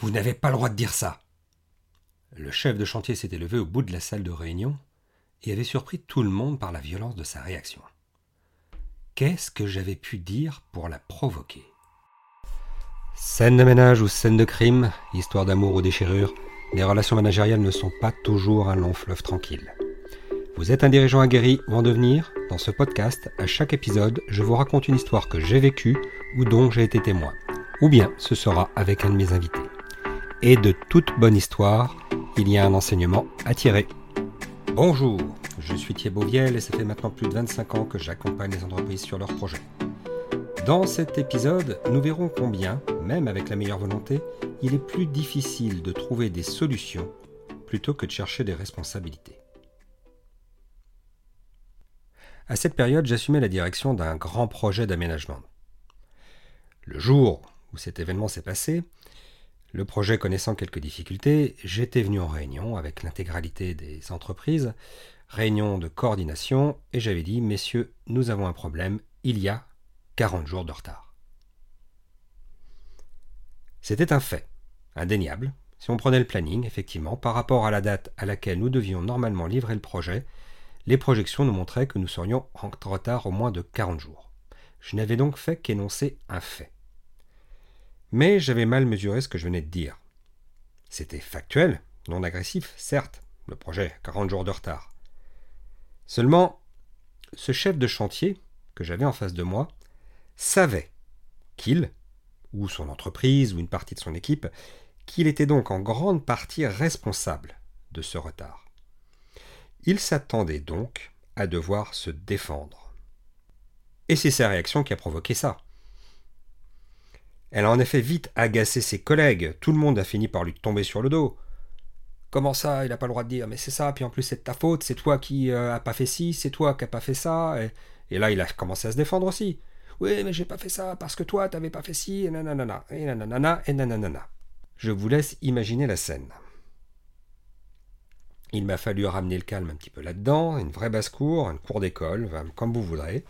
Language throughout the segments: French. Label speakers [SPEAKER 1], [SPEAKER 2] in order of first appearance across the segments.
[SPEAKER 1] Vous n'avez pas le droit de dire ça. Le chef de chantier s'était levé au bout de la salle de réunion et avait surpris tout le monde par la violence de sa réaction. Qu'est-ce que j'avais pu dire pour la provoquer? Scène de ménage ou scène de crime, histoire d'amour ou déchirure, les relations managériales ne sont pas toujours un long fleuve tranquille. Vous êtes un dirigeant aguerri ou en devenir? Dans ce podcast, à chaque épisode, je vous raconte une histoire que j'ai vécue ou dont j'ai été témoin. Ou bien ce sera avec un de mes invités. Et de toute bonne histoire, il y a un enseignement à tirer. Bonjour, je suis Thierry Viel et ça fait maintenant plus de 25 ans que j'accompagne les entreprises sur leurs projets. Dans cet épisode, nous verrons combien, même avec la meilleure volonté, il est plus difficile de trouver des solutions plutôt que de chercher des responsabilités. À cette période, j'assumais la direction d'un grand projet d'aménagement. Le jour où cet événement s'est passé, le projet connaissant quelques difficultés, j'étais venu en réunion avec l'intégralité des entreprises, réunion de coordination, et j'avais dit, messieurs, nous avons un problème, il y a 40 jours de retard. C'était un fait, indéniable. Si on prenait le planning, effectivement, par rapport à la date à laquelle nous devions normalement livrer le projet, les projections nous montraient que nous serions en retard au moins de 40 jours. Je n'avais donc fait qu'énoncer un fait. Mais j'avais mal mesuré ce que je venais de dire. C'était factuel, non agressif, certes, le projet 40 jours de retard. Seulement, ce chef de chantier que j'avais en face de moi savait qu'il, ou son entreprise, ou une partie de son équipe, qu'il était donc en grande partie responsable de ce retard. Il s'attendait donc à devoir se défendre. Et c'est sa réaction qui a provoqué ça. Elle a en effet vite agacé ses collègues, tout le monde a fini par lui tomber sur le dos. Comment ça, il n'a pas le droit de dire, mais c'est ça, puis en plus c'est de ta faute, c'est toi qui euh, a pas fait ci, c'est toi qui a pas fait ça, et, et là il a commencé à se défendre aussi. Oui, mais j'ai pas fait ça parce que toi, t'avais pas fait ci, et nanana, et nanana, et nanana. Je vous laisse imaginer la scène. Il m'a fallu ramener le calme un petit peu là-dedans, une vraie basse-cour, une cour d'école, comme vous voudrez.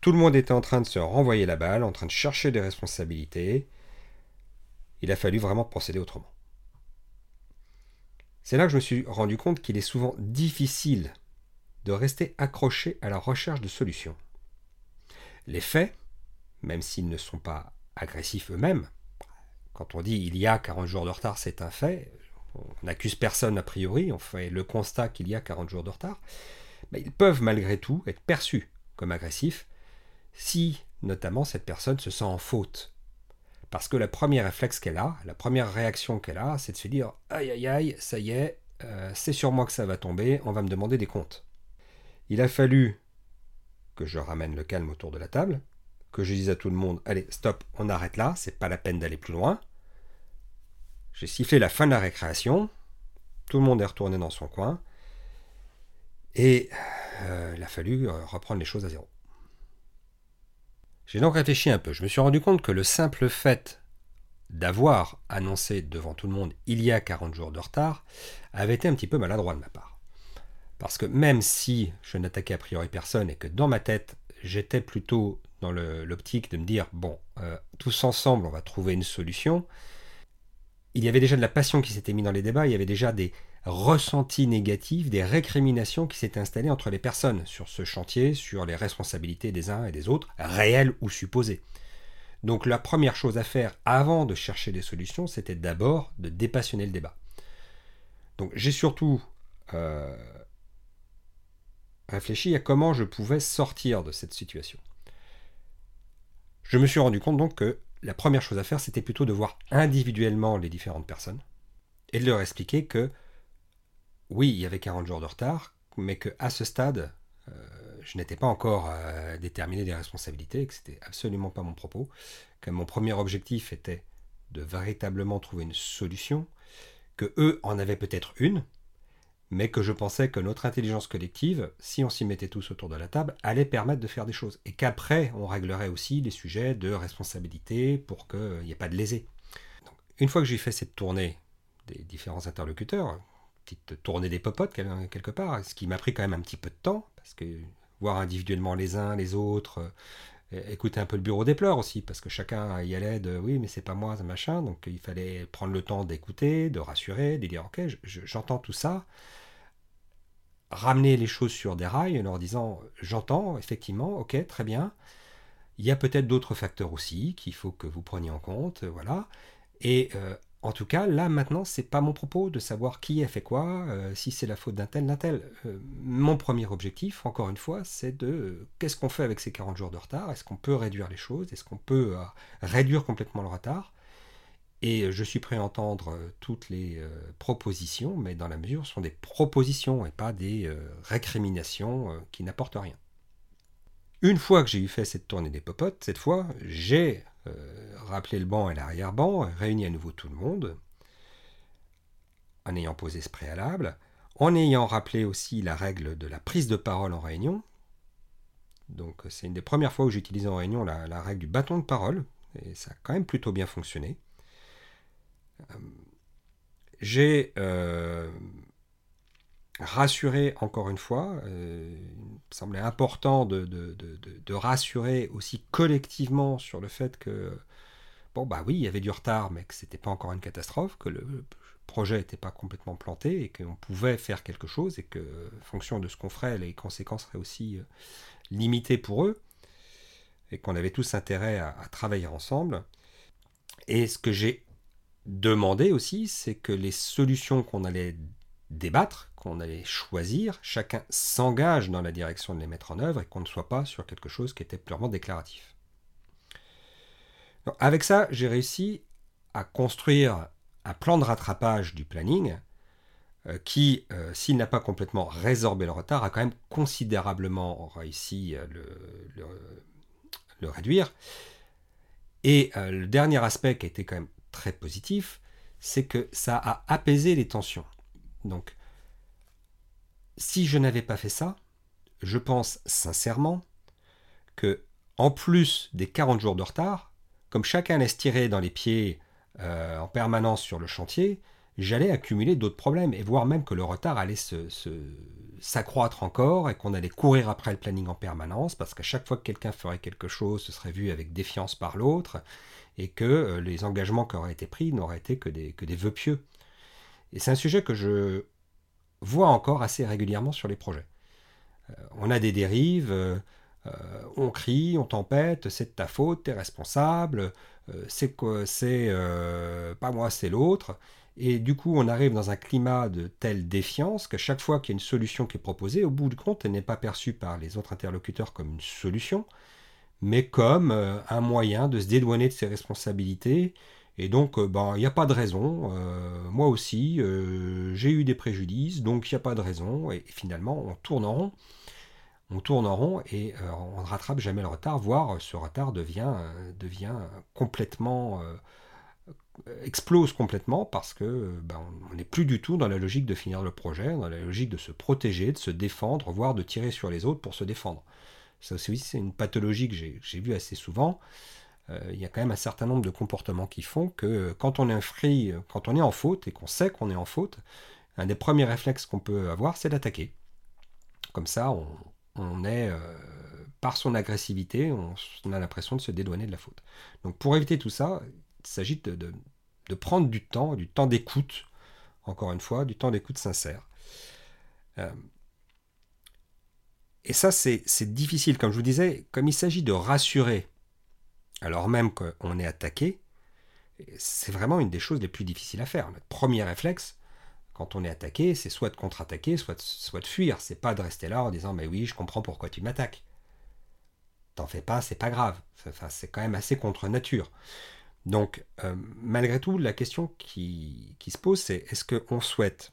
[SPEAKER 1] Tout le monde était en train de se renvoyer la balle, en train de chercher des responsabilités. Il a fallu vraiment procéder autrement. C'est là que je me suis rendu compte qu'il est souvent difficile de rester accroché à la recherche de solutions. Les faits, même s'ils ne sont pas agressifs eux-mêmes, quand on dit il y a 40 jours de retard, c'est un fait, on n'accuse personne a priori, on fait le constat qu'il y a 40 jours de retard, mais ils peuvent malgré tout être perçus comme agressifs si notamment cette personne se sent en faute. Parce que le premier réflexe qu'elle a, la première réaction qu'elle a, c'est de se dire aïe aïe aïe, ça y est, euh, c'est sur moi que ça va tomber, on va me demander des comptes. Il a fallu que je ramène le calme autour de la table, que je dise à tout le monde allez, stop, on arrête là, c'est pas la peine d'aller plus loin. J'ai sifflé la fin de la récréation, tout le monde est retourné dans son coin, et euh, il a fallu euh, reprendre les choses à zéro. J'ai donc réfléchi un peu. Je me suis rendu compte que le simple fait d'avoir annoncé devant tout le monde il y a 40 jours de retard avait été un petit peu maladroit de ma part. Parce que même si je n'attaquais a priori personne et que dans ma tête, j'étais plutôt dans l'optique de me dire, bon, euh, tous ensemble, on va trouver une solution, il y avait déjà de la passion qui s'était mise dans les débats, il y avait déjà des ressentis négatifs, des récriminations qui s'étaient installées entre les personnes sur ce chantier, sur les responsabilités des uns et des autres, réelles ou supposées. Donc la première chose à faire avant de chercher des solutions, c'était d'abord de dépassionner le débat. Donc j'ai surtout euh, réfléchi à comment je pouvais sortir de cette situation. Je me suis rendu compte donc que la première chose à faire, c'était plutôt de voir individuellement les différentes personnes et de leur expliquer que oui, il y avait 40 jours de retard, mais qu'à ce stade, euh, je n'étais pas encore euh, déterminé des responsabilités, que c'était absolument pas mon propos, que mon premier objectif était de véritablement trouver une solution, que eux en avaient peut-être une, mais que je pensais que notre intelligence collective, si on s'y mettait tous autour de la table, allait permettre de faire des choses. Et qu'après, on réglerait aussi les sujets de responsabilité pour qu'il n'y ait pas de lésés. une fois que j'ai fait cette tournée des différents interlocuteurs, petite tournée des popotes quelque part, ce qui m'a pris quand même un petit peu de temps, parce que voir individuellement les uns, les autres, écouter un peu le bureau des pleurs aussi, parce que chacun y allait de oui, mais c'est pas moi, machin. Donc il fallait prendre le temps d'écouter, de rassurer, de dire ok, j'entends tout ça. Ramener les choses sur des rails en leur disant j'entends, effectivement, ok, très bien. Il y a peut-être d'autres facteurs aussi qu'il faut que vous preniez en compte, voilà. Et euh, en tout cas, là maintenant, c'est pas mon propos de savoir qui a fait quoi, euh, si c'est la faute d'un tel, d'un tel. Euh, mon premier objectif, encore une fois, c'est de euh, qu'est-ce qu'on fait avec ces 40 jours de retard? Est-ce qu'on peut réduire les choses? Est-ce qu'on peut réduire complètement le retard? Et je suis prêt à entendre toutes les propositions, mais dans la mesure, ce sont des propositions et pas des récriminations qui n'apportent rien. Une fois que j'ai eu fait cette tournée des popotes, cette fois, j'ai rappeler le banc et l'arrière-banc, réunir à nouveau tout le monde, en ayant posé ce préalable, en ayant rappelé aussi la règle de la prise de parole en réunion. Donc c'est une des premières fois où j'ai utilisé en réunion la, règle du bâton de parole, et ça a quand même plutôt bien fonctionné. Euh, j'ai euh, rassurer encore une fois. Euh, il me semblait important de, de, rassurer aussi collectivement sur le fait que, bon, bah oui, il y avait du retard, mais que c'était pas encore une catastrophe, que le projet n'était pas complètement planté et qu'on pouvait faire quelque chose et que, fonction de ce qu'on ferait, les conséquences seraient aussi euh, limitées pour eux et qu'on avait tous intérêt à, à travailler ensemble. Et ce que j'ai demandé aussi, c'est que les solutions qu'on allait débattre, qu'on allait choisir, chacun s'engage dans la direction de les mettre en œuvre et qu'on ne soit pas sur quelque chose qui était purement déclaratif. avec ça, j'ai réussi à construire un plan de rattrapage du planning euh, qui, euh, s'il n'a pas complètement résorbé le retard, a quand même considérablement réussi à le, le réduire. Et euh, le dernier aspect qui a été quand même très positif, c'est que ça a apaisé les tensions. Donc, si je n'avais pas fait ça, je pense sincèrement que, en plus des 40 jours de retard, comme chacun laisse tirer dans les pieds euh, en permanence sur le chantier, j'allais accumuler d'autres problèmes, et voire même que le retard allait s'accroître encore, et qu'on allait courir après le planning en permanence, parce qu'à chaque fois que quelqu'un ferait quelque chose, ce serait vu avec défiance par l'autre, et que euh, les engagements qui auraient été pris n'auraient été que des, que des vœux pieux. Et c'est un sujet que je vois encore assez régulièrement sur les projets. Euh, on a des dérives, euh, euh, on crie, on tempête, c'est de ta faute, t'es responsable, c'est c'est pas moi, c'est l'autre. Et du coup, on arrive dans un climat de telle défiance qu'à chaque fois qu'il y a une solution qui est proposée, au bout du compte, elle n'est pas perçue par les autres interlocuteurs comme une solution, mais comme un moyen de se dédouaner de ses responsabilités et donc, euh, il n'y a pas de raison. Euh, moi aussi, euh, j'ai eu des préjudices, donc il n'y a pas de raison. Et, finalement, on tourne en rond. On tourne en rond et on ne rattrape jamais le retard, voire ce retard devient, devient complètement explose complètement parce que ben, on n'est plus du tout dans la logique de finir le projet, dans la logique de se protéger, de se défendre, voire de tirer sur les autres pour se défendre. Ça aussi, c'est une pathologie que j'ai vue assez souvent. Euh, il y a quand même un certain nombre de comportements qui font que quand on est free, quand on est en faute et qu'on sait qu'on est en faute, un des premiers réflexes qu'on peut avoir, c'est d'attaquer. Comme ça, on, est, euh, par son agressivité, on, a l'impression de se dédouaner de la faute. Donc pour éviter tout ça, il s'agit de, prendre du temps, du temps d'écoute, encore une fois, du temps d'écoute sincère. Euh, et ça, c'est difficile, comme je vous disais, comme il s'agit de rassurer alors même qu'on est attaqué, c'est vraiment une des choses les plus difficiles à faire. Notre premier réflexe, quand on est attaqué, c'est soit de contre-attaquer, soit de, fuir. C'est pas de rester là en disant mais oui, je comprends pourquoi tu m'attaques. T'en fais pas, c'est pas grave. Enfin, c'est quand même assez contre nature. Donc, euh, malgré tout, la question qui se pose, c'est est-ce qu'on souhaite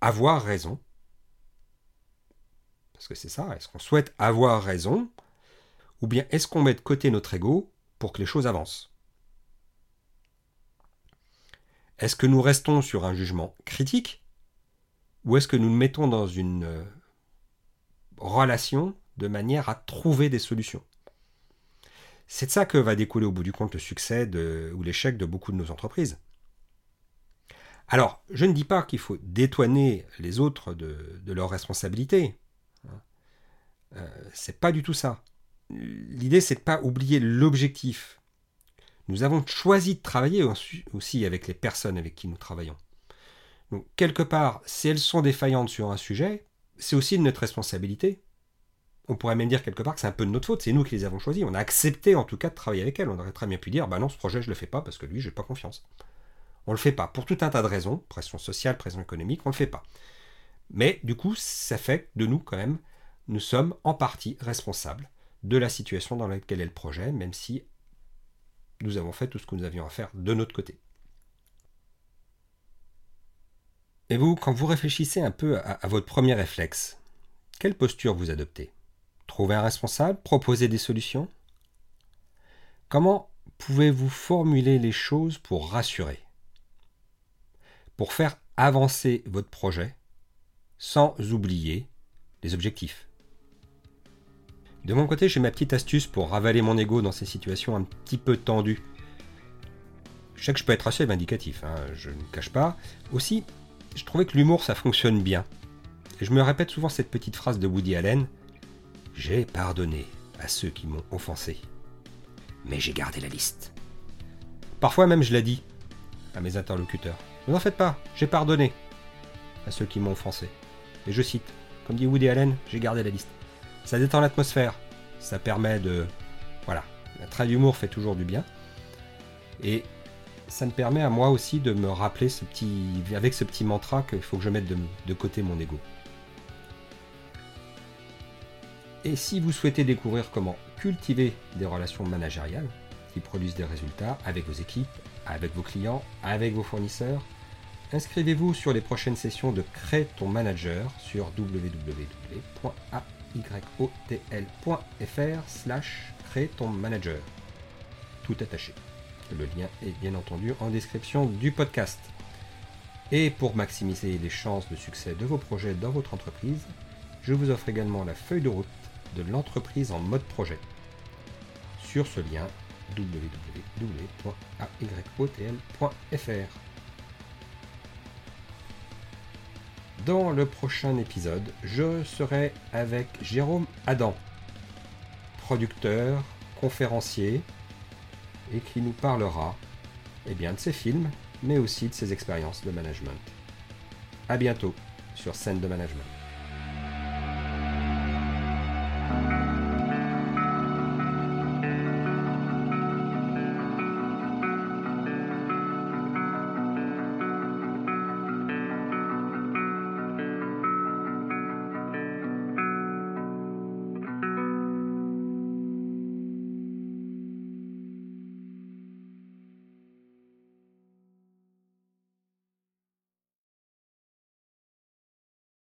[SPEAKER 1] avoir raison? Parce que c'est ça, est-ce qu'on souhaite avoir raison? Ou bien est-ce qu'on met de côté notre ego que les choses avancent Est-ce que nous restons sur un jugement critique ou est-ce que nous nous mettons dans une euh, relation de manière à trouver des solutions? C'est de ça que va découler au bout du compte le succès ou l'échec de beaucoup de nos entreprises. Alors, je ne dis pas qu'il faut détoiner les autres de, leurs responsabilités. Euh, c'est pas du tout ça. L'idée, c'est de ne pas oublier l'objectif. Nous avons choisi de travailler aussi avec les personnes avec qui nous travaillons. Donc, quelque part, si elles sont défaillantes sur un sujet, c'est aussi de notre responsabilité. On pourrait même dire quelque part que c'est un peu de notre faute, c'est nous qui les avons choisis. On a accepté en tout cas de travailler avec elles. On aurait très bien pu dire, bah non, ce projet, je ne le fais pas parce que lui, j'ai pas confiance. On ne le fait pas. Pour tout un tas de raisons, pression sociale, pression économique, on ne le fait pas. Mais du coup, ça fait de nous quand même, nous sommes en partie responsables de la situation dans laquelle est le projet, même si nous avons fait tout ce que nous avions à faire de notre côté. Et vous, quand vous réfléchissez un peu à, votre premier réflexe, quelle posture vous adoptez? Trouver un responsable? Proposer des solutions? Comment pouvez-vous formuler les choses pour rassurer? Pour faire avancer votre projet sans oublier les objectifs? De mon côté, j'ai ma petite astuce pour ravaler mon ego dans ces situations un petit peu tendues. Je sais que je peux être assez vindicatif, hein, je ne cache pas. Aussi, je trouvais que l'humour, ça fonctionne bien. Et je me répète souvent cette petite phrase de Woody Allen J'ai pardonné à ceux qui m'ont offensé, mais j'ai gardé la liste. Parfois même, je l'ai dit à mes interlocuteurs Ne en faites pas, j'ai pardonné à ceux qui m'ont offensé. Et je cite Comme dit Woody Allen, j'ai gardé la liste. Ça détend l'atmosphère. Ça permet de. Voilà. Un trait d'humour fait toujours du bien. Et ça me permet à moi aussi de me rappeler ce petit, avec ce petit mantra qu'il faut que je mette de, côté mon ego. Et si vous souhaitez découvrir comment cultiver des relations managériales qui produisent des résultats avec vos équipes, avec vos clients, avec vos fournisseurs, inscrivez-vous sur les prochaines sessions de Crée ton manager sur www.a yotl.fr slash crée ton manager. Tout attaché. Le lien est bien entendu en description du podcast. Et pour maximiser les chances de succès de vos projets dans votre entreprise, je vous offre également la feuille de route de l'entreprise en mode projet. Sur ce lien www.ayotl.fr. Dans le prochain épisode, je serai avec Jérôme Adam, producteur, conférencier, et qui nous parlera eh bien, de ses films, mais aussi de ses expériences de management. A bientôt sur Scène de Management.